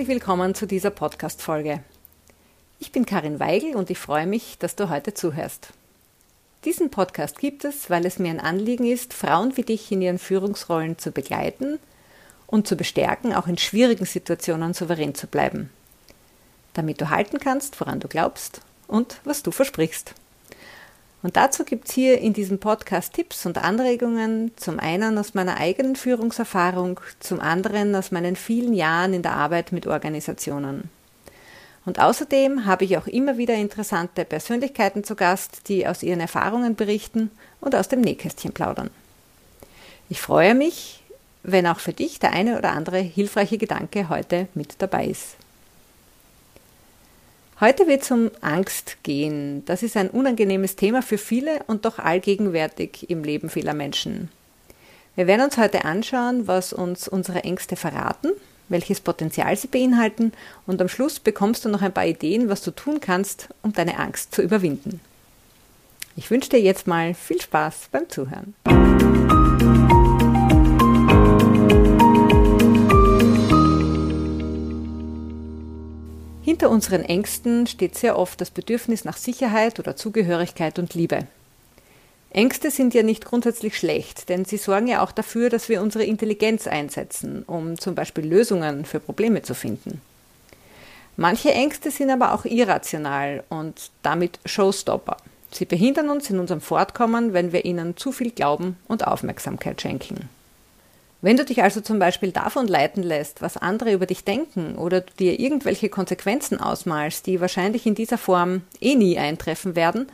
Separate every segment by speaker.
Speaker 1: Herzlich willkommen zu dieser Podcast-Folge. Ich bin Karin Weigel und ich freue mich, dass du heute zuhörst. Diesen Podcast gibt es, weil es mir ein Anliegen ist, Frauen wie dich in ihren Führungsrollen zu begleiten und zu bestärken, auch in schwierigen Situationen souverän zu bleiben. Damit du halten kannst, woran du glaubst und was du versprichst. Und dazu gibt es hier in diesem Podcast Tipps und Anregungen, zum einen aus meiner eigenen Führungserfahrung, zum anderen aus meinen vielen Jahren in der Arbeit mit Organisationen. Und außerdem habe ich auch immer wieder interessante Persönlichkeiten zu Gast, die aus ihren Erfahrungen berichten und aus dem Nähkästchen plaudern. Ich freue mich, wenn auch für dich der eine oder andere hilfreiche Gedanke heute mit dabei ist. Heute wird es um Angst gehen. Das ist ein unangenehmes Thema für viele und doch allgegenwärtig im Leben vieler Menschen. Wir werden uns heute anschauen, was uns unsere Ängste verraten, welches Potenzial sie beinhalten und am Schluss bekommst du noch ein paar Ideen, was du tun kannst, um deine Angst zu überwinden. Ich wünsche dir jetzt mal viel Spaß beim Zuhören. Hinter unseren Ängsten steht sehr oft das Bedürfnis nach Sicherheit oder Zugehörigkeit und Liebe. Ängste sind ja nicht grundsätzlich schlecht, denn sie sorgen ja auch dafür, dass wir unsere Intelligenz einsetzen, um zum Beispiel Lösungen für Probleme zu finden. Manche Ängste sind aber auch irrational und damit Showstopper. Sie behindern uns in unserem Fortkommen, wenn wir ihnen zu viel Glauben und Aufmerksamkeit schenken. Wenn du dich also zum Beispiel davon leiten lässt, was andere über dich denken oder du dir irgendwelche Konsequenzen ausmalst, die wahrscheinlich in dieser Form eh nie eintreffen werden,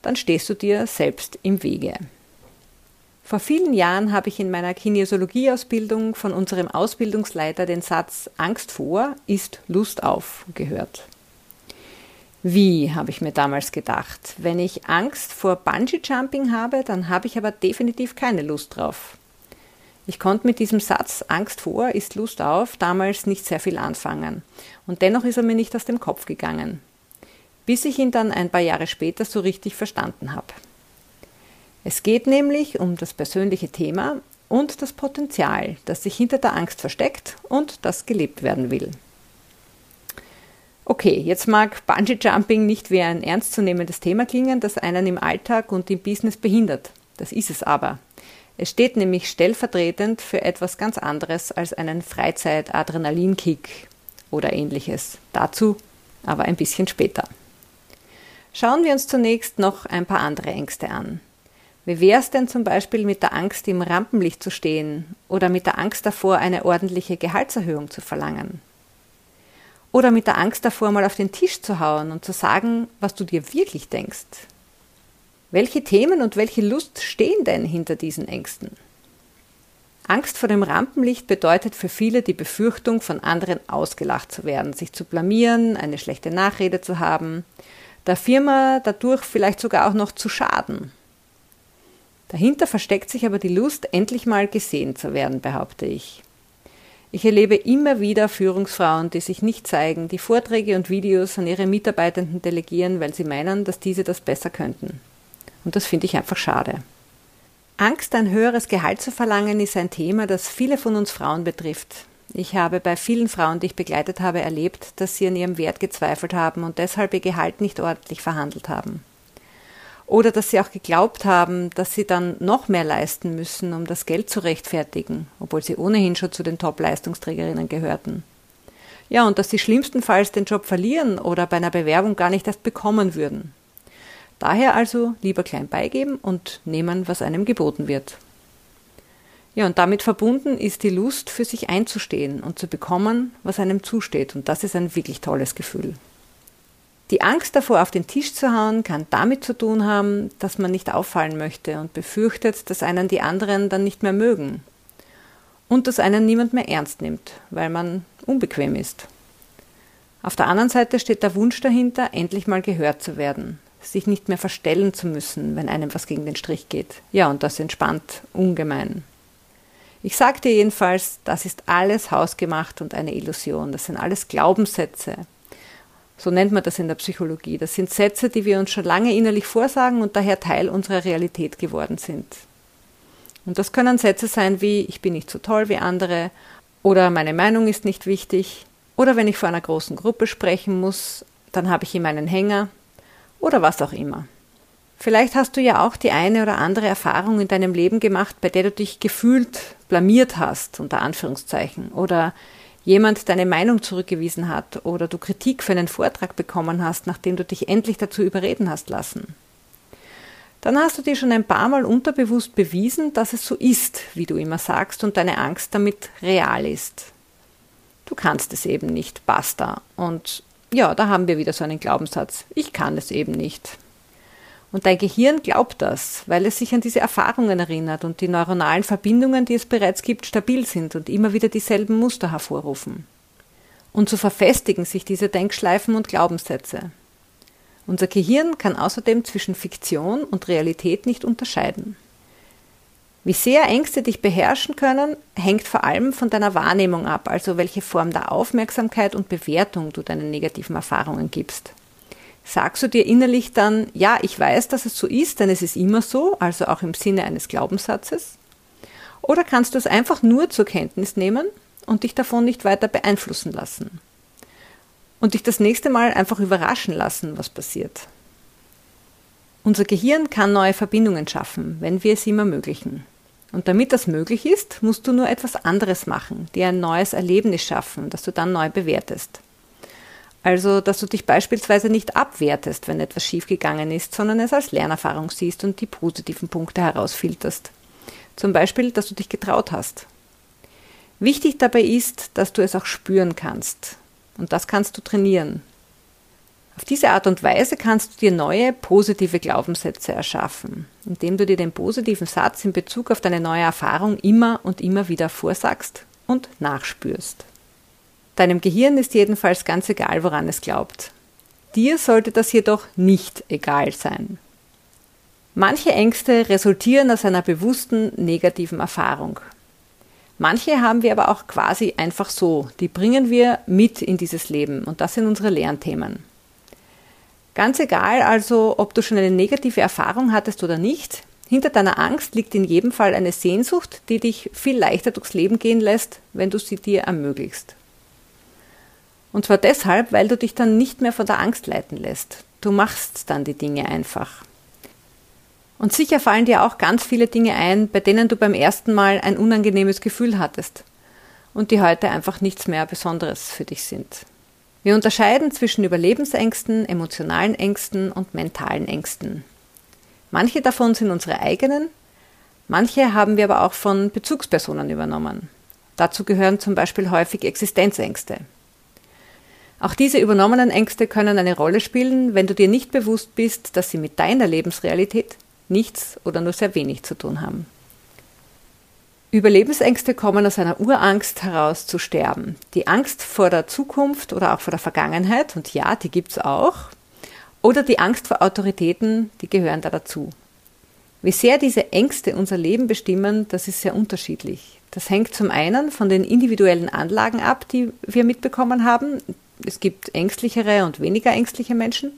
Speaker 1: dann stehst du dir selbst im Wege. Vor vielen Jahren habe ich in meiner Kinesiologieausbildung von unserem Ausbildungsleiter den Satz Angst vor ist Lust auf gehört. Wie, habe ich mir damals gedacht. Wenn ich Angst vor Bungee-Jumping habe, dann habe ich aber definitiv keine Lust drauf. Ich konnte mit diesem Satz Angst vor ist Lust auf damals nicht sehr viel anfangen. Und dennoch ist er mir nicht aus dem Kopf gegangen. Bis ich ihn dann ein paar Jahre später so richtig verstanden habe. Es geht nämlich um das persönliche Thema und das Potenzial, das sich hinter der Angst versteckt und das gelebt werden will. Okay, jetzt mag Bungee Jumping nicht wie ein ernstzunehmendes Thema klingen, das einen im Alltag und im Business behindert. Das ist es aber. Es steht nämlich stellvertretend für etwas ganz anderes als einen Freizeit-Adrenalinkick oder ähnliches. Dazu aber ein bisschen später. Schauen wir uns zunächst noch ein paar andere Ängste an. Wie wäre es denn zum Beispiel mit der Angst, im Rampenlicht zu stehen oder mit der Angst davor, eine ordentliche Gehaltserhöhung zu verlangen? Oder mit der Angst davor, mal auf den Tisch zu hauen und zu sagen, was du dir wirklich denkst? Welche Themen und welche Lust stehen denn hinter diesen Ängsten? Angst vor dem Rampenlicht bedeutet für viele die Befürchtung, von anderen ausgelacht zu werden, sich zu blamieren, eine schlechte Nachrede zu haben, der Firma dadurch vielleicht sogar auch noch zu schaden. Dahinter versteckt sich aber die Lust, endlich mal gesehen zu werden, behaupte ich. Ich erlebe immer wieder Führungsfrauen, die sich nicht zeigen, die Vorträge und Videos an ihre Mitarbeitenden delegieren, weil sie meinen, dass diese das besser könnten. Und das finde ich einfach schade. Angst, ein höheres Gehalt zu verlangen, ist ein Thema, das viele von uns Frauen betrifft. Ich habe bei vielen Frauen, die ich begleitet habe, erlebt, dass sie an ihrem Wert gezweifelt haben und deshalb ihr Gehalt nicht ordentlich verhandelt haben. Oder dass sie auch geglaubt haben, dass sie dann noch mehr leisten müssen, um das Geld zu rechtfertigen, obwohl sie ohnehin schon zu den Top-Leistungsträgerinnen gehörten. Ja, und dass sie schlimmstenfalls den Job verlieren oder bei einer Bewerbung gar nicht erst bekommen würden. Daher also lieber klein beigeben und nehmen, was einem geboten wird. Ja, und damit verbunden ist die Lust, für sich einzustehen und zu bekommen, was einem zusteht. Und das ist ein wirklich tolles Gefühl. Die Angst davor, auf den Tisch zu hauen, kann damit zu tun haben, dass man nicht auffallen möchte und befürchtet, dass einen die anderen dann nicht mehr mögen. Und dass einen niemand mehr ernst nimmt, weil man unbequem ist. Auf der anderen Seite steht der Wunsch dahinter, endlich mal gehört zu werden, sich nicht mehr verstellen zu müssen, wenn einem was gegen den Strich geht. Ja, und das entspannt ungemein. Ich sage dir jedenfalls, das ist alles hausgemacht und eine Illusion. Das sind alles Glaubenssätze. So nennt man das in der Psychologie. Das sind Sätze, die wir uns schon lange innerlich vorsagen und daher Teil unserer Realität geworden sind. Und das können Sätze sein wie ich bin nicht so toll wie andere Oder meine Meinung ist nicht wichtig. Oder wenn ich vor einer großen Gruppe sprechen muss, dann habe ich immer einen Hänger. Oder was auch immer. Vielleicht hast du ja auch die eine oder andere Erfahrung in deinem Leben gemacht, bei der du dich gefühlt blamiert hast, unter Anführungszeichen, oder jemand deine Meinung zurückgewiesen hat, oder du Kritik für einen Vortrag bekommen hast, nachdem du dich endlich dazu überreden hast lassen. Dann hast du dir schon ein paar Mal unterbewusst bewiesen, dass es so ist, wie du immer sagst, und deine Angst damit real ist. Du kannst es eben nicht, basta. Und ja, da haben wir wieder so einen Glaubenssatz. Ich kann es eben nicht. Und dein Gehirn glaubt das, weil es sich an diese Erfahrungen erinnert und die neuronalen Verbindungen, die es bereits gibt, stabil sind und immer wieder dieselben Muster hervorrufen. Und so verfestigen sich diese Denkschleifen und Glaubenssätze. Unser Gehirn kann außerdem zwischen Fiktion und Realität nicht unterscheiden. Wie sehr Ängste dich beherrschen können, hängt vor allem von deiner Wahrnehmung ab, also welche Form der Aufmerksamkeit und Bewertung du deinen negativen Erfahrungen gibst. Sagst du dir innerlich dann, ja, ich weiß, dass es so ist, denn es ist immer so, also auch im Sinne eines Glaubenssatzes? Oder kannst du es einfach nur zur Kenntnis nehmen und dich davon nicht weiter beeinflussen lassen? Und dich das nächste Mal einfach überraschen lassen, was passiert? Unser Gehirn kann neue Verbindungen schaffen, wenn wir es ihm ermöglichen. Und damit das möglich ist, musst du nur etwas anderes machen, dir ein neues Erlebnis schaffen, das du dann neu bewertest. Also, dass du dich beispielsweise nicht abwertest, wenn etwas schiefgegangen ist, sondern es als Lernerfahrung siehst und die positiven Punkte herausfilterst. Zum Beispiel, dass du dich getraut hast. Wichtig dabei ist, dass du es auch spüren kannst. Und das kannst du trainieren. Auf diese Art und Weise kannst du dir neue positive Glaubenssätze erschaffen, indem du dir den positiven Satz in Bezug auf deine neue Erfahrung immer und immer wieder vorsagst und nachspürst. Deinem Gehirn ist jedenfalls ganz egal, woran es glaubt. Dir sollte das jedoch nicht egal sein. Manche Ängste resultieren aus einer bewussten negativen Erfahrung. Manche haben wir aber auch quasi einfach so, die bringen wir mit in dieses Leben und das sind unsere Lernthemen. Ganz egal also, ob du schon eine negative Erfahrung hattest oder nicht, hinter deiner Angst liegt in jedem Fall eine Sehnsucht, die dich viel leichter durchs Leben gehen lässt, wenn du sie dir ermöglichst. Und zwar deshalb, weil du dich dann nicht mehr von der Angst leiten lässt. Du machst dann die Dinge einfach. Und sicher fallen dir auch ganz viele Dinge ein, bei denen du beim ersten Mal ein unangenehmes Gefühl hattest und die heute einfach nichts mehr Besonderes für dich sind. Wir unterscheiden zwischen Überlebensängsten, emotionalen Ängsten und mentalen Ängsten. Manche davon sind unsere eigenen, manche haben wir aber auch von Bezugspersonen übernommen. Dazu gehören zum Beispiel häufig Existenzängste. Auch diese übernommenen Ängste können eine Rolle spielen, wenn du dir nicht bewusst bist, dass sie mit deiner Lebensrealität nichts oder nur sehr wenig zu tun haben. Überlebensängste kommen aus einer Urangst heraus zu sterben. Die Angst vor der Zukunft oder auch vor der Vergangenheit, und ja, die gibt's auch, oder die Angst vor Autoritäten, die gehören da dazu. Wie sehr diese Ängste unser Leben bestimmen, das ist sehr unterschiedlich. Das hängt zum einen von den individuellen Anlagen ab, die wir mitbekommen haben, es gibt ängstlichere und weniger ängstliche Menschen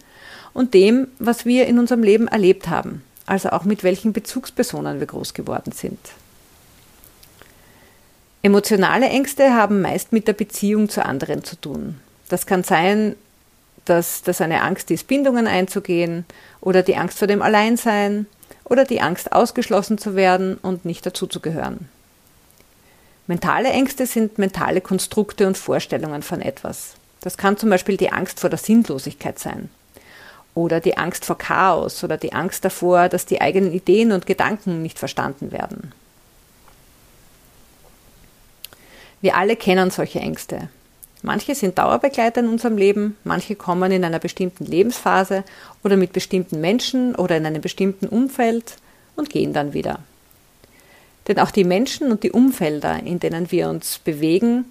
Speaker 1: und dem, was wir in unserem Leben erlebt haben, also auch mit welchen Bezugspersonen wir groß geworden sind. Emotionale Ängste haben meist mit der Beziehung zu anderen zu tun. Das kann sein, dass das eine Angst ist, Bindungen einzugehen oder die Angst vor dem Alleinsein oder die Angst, ausgeschlossen zu werden und nicht dazuzugehören. Mentale Ängste sind mentale Konstrukte und Vorstellungen von etwas. Das kann zum Beispiel die Angst vor der Sinnlosigkeit sein. Oder die Angst vor Chaos oder die Angst davor, dass die eigenen Ideen und Gedanken nicht verstanden werden. Wir alle kennen solche Ängste. Manche sind Dauerbegleiter in unserem Leben, manche kommen in einer bestimmten Lebensphase oder mit bestimmten Menschen oder in einem bestimmten Umfeld und gehen dann wieder. Denn auch die Menschen und die Umfelder, in denen wir uns bewegen,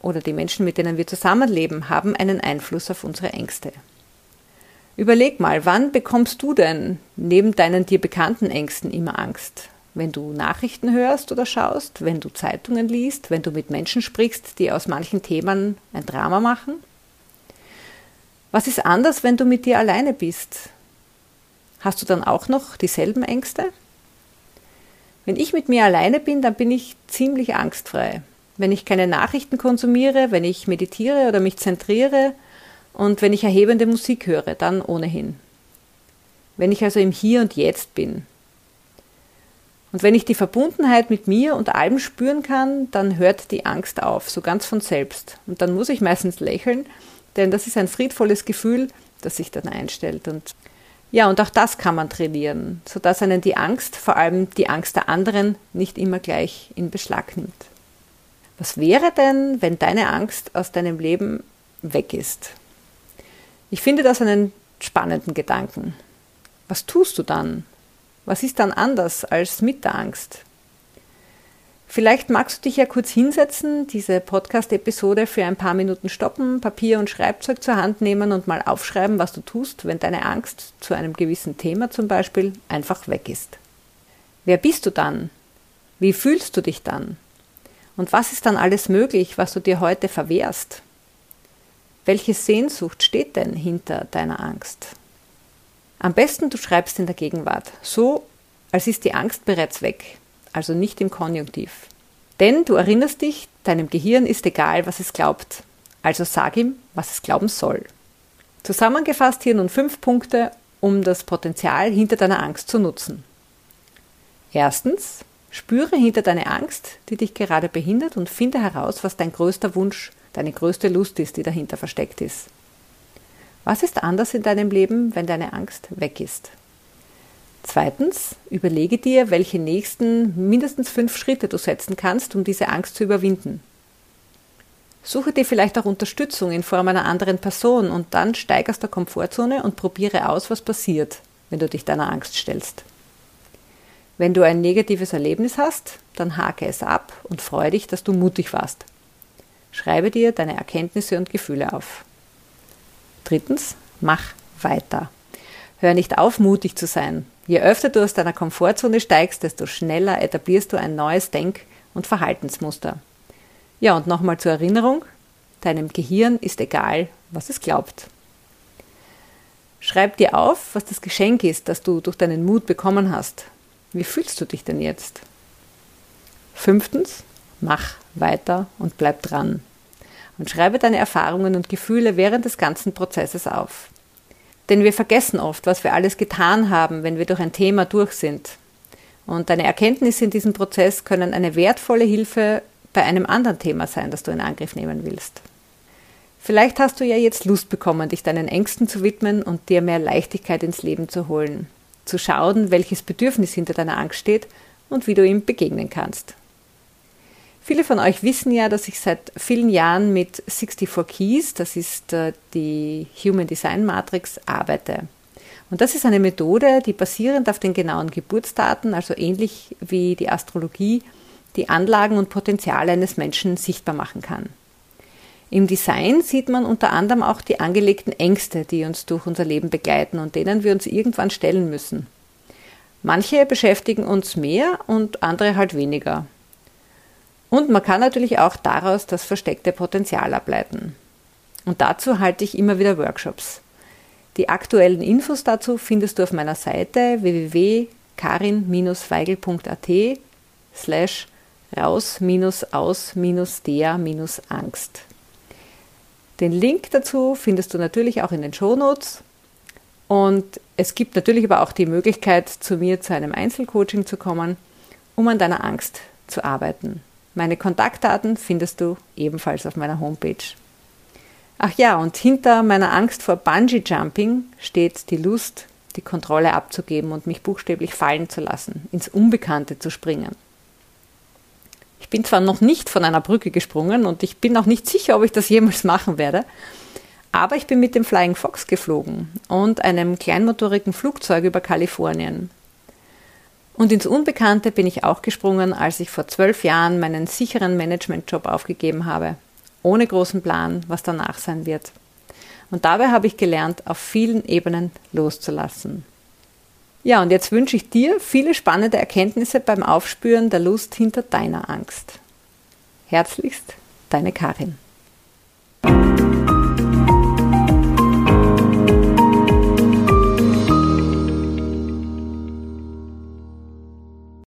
Speaker 1: oder die Menschen, mit denen wir zusammenleben, haben einen Einfluss auf unsere Ängste. Überleg mal, wann bekommst du denn neben deinen dir bekannten Ängsten immer Angst? Wenn du Nachrichten hörst oder schaust, wenn du Zeitungen liest, wenn du mit Menschen sprichst, die aus manchen Themen ein Drama machen? Was ist anders, wenn du mit dir alleine bist? Hast du dann auch noch dieselben Ängste? Wenn ich mit mir alleine bin, dann bin ich ziemlich angstfrei. wenn ich keine Nachrichten konsumiere, wenn ich meditiere oder mich zentriere und wenn ich erhebende Musik höre, dann ohnehin. Wenn ich also im Hier und Jetzt bin. Und wenn ich die Verbundenheit mit mir und allem spüren kann, dann hört die Angst auf, so ganz von selbst. Und dann muss ich meistens lächeln, denn das ist ein friedvolles Gefühl, das sich dann einstellt. Und ja, und auch das kann man trainieren, sodass einen die Angst, vor allem die Angst der anderen, nicht immer gleich in Beschlag nimmt. Was wäre denn, wenn deine Angst aus deinem Leben weg ist? Ich finde das einen spannenden Gedanken. Was tust du dann? Was ist dann anders als mit der Angst? Vielleicht magst du dich ja kurz hinsetzen, diese Podcast-Episode für ein paar Minuten stoppen, Papier und Schreibzeug zur Hand nehmen und mal aufschreiben, was du tust, wenn deine Angst zu einem gewissen Thema zum Beispiel einfach weg ist. Wer bist du dann? Wie fühlst du dich dann? Und was ist dann alles möglich, was du dir heute verwehrst? Welche Sehnsucht steht denn hinter deiner Angst? Am besten du schreibst in der Gegenwart, so als ist die Angst bereits weg, also nicht im Konjunktiv. Denn du erinnerst dich, deinem Gehirn ist egal, was es glaubt. Also sag ihm, was es glauben soll. Zusammengefasst hier nun fünf Punkte, um das Potenzial hinter deiner Angst zu nutzen. Erstens, spüre hinter deine Angst, die dich gerade behindert und finde heraus, was dein größter Wunsch, deine größte Lust ist, die dahinter versteckt ist. Was ist anders in deinem Leben, wenn deine Angst weg ist? Zweitens, überlege dir, welche nächsten mindestens fünf Schritte du setzen kannst, um diese Angst zu überwinden. Suche dir vielleicht auch Unterstützung in Form einer anderen Person und dann steig aus der Komfortzone und probiere aus, was passiert, wenn du dich deiner Angst stellst. Wenn du ein negatives Erlebnis hast, dann hake es ab und freue dich, dass du mutig warst. Schreibe dir deine Erkenntnisse und Gefühle auf. Drittens, mach weiter. Hör nicht auf, mutig zu sein. Je öfter du aus deiner Komfortzone steigst, desto schneller etablierst du ein neues Denk- und Verhaltensmuster. Ja, und nochmal zur Erinnerung, deinem Gehirn ist egal, was es glaubt. Schreib dir auf, was das Geschenk ist, das du durch deinen Mut bekommen hast. Wie fühlst du dich denn jetzt? Fünftens, mach weiter und bleib dran und schreibe deine Erfahrungen und Gefühle während des ganzen Prozesses auf. Denn wir vergessen oft, was wir alles getan haben, wenn wir durch ein Thema durch sind. Und deine Erkenntnisse in diesem Prozess können eine wertvolle Hilfe bei einem anderen Thema sein, das du in Angriff nehmen willst. Vielleicht hast du ja jetzt Lust bekommen, dich deinen Ängsten zu widmen und dir mehr Leichtigkeit ins Leben zu holen, zu schauen, welches Bedürfnis hinter deiner Angst steht und wie du ihm begegnen kannst. Viele von euch wissen ja, dass ich seit vielen Jahren mit 64 Keys, das ist äh, die Human Design Matrix, arbeite. Und das ist eine Methode, die basierend auf den genauen Geburtsdaten, also ähnlich wie die Astrologie, die Anlagen und Potenziale eines Menschen sichtbar machen kann. Im Design sieht man unter anderem auch die angelegten Ängste, die uns durch unser Leben begleiten und denen wir uns irgendwann stellen müssen. Manche beschäftigen uns mehr und andere halt weniger. Und man kann natürlich auch daraus das versteckte Potenzial ableiten. Und dazu halte ich immer wieder Workshops. Die aktuellen Infos dazu findest du auf meiner Seite www.karin-weigel.at slash raus-aus-der-angst. Den Link dazu findest du natürlich auch in den Shownotes. Und es gibt natürlich aber auch die Möglichkeit, zu mir zu einem Einzelcoaching zu kommen, um an deiner Angst zu arbeiten. Meine Kontaktdaten findest du ebenfalls auf meiner Homepage. Ach ja, und hinter meiner Angst vor Bungee Jumping steht die Lust, die Kontrolle abzugeben und mich buchstäblich fallen zu lassen, ins Unbekannte zu springen. Ich bin zwar noch nicht von einer Brücke gesprungen und ich bin auch nicht sicher, ob ich das jemals machen werde, aber ich bin mit dem Flying Fox geflogen und einem kleinmotorigen Flugzeug über Kalifornien. Und ins Unbekannte bin ich auch gesprungen, als ich vor zwölf Jahren meinen sicheren Managementjob aufgegeben habe, ohne großen Plan, was danach sein wird. Und dabei habe ich gelernt, auf vielen Ebenen loszulassen. Ja, und jetzt wünsche ich dir viele spannende Erkenntnisse beim Aufspüren der Lust hinter deiner Angst. Herzlichst, deine Karin.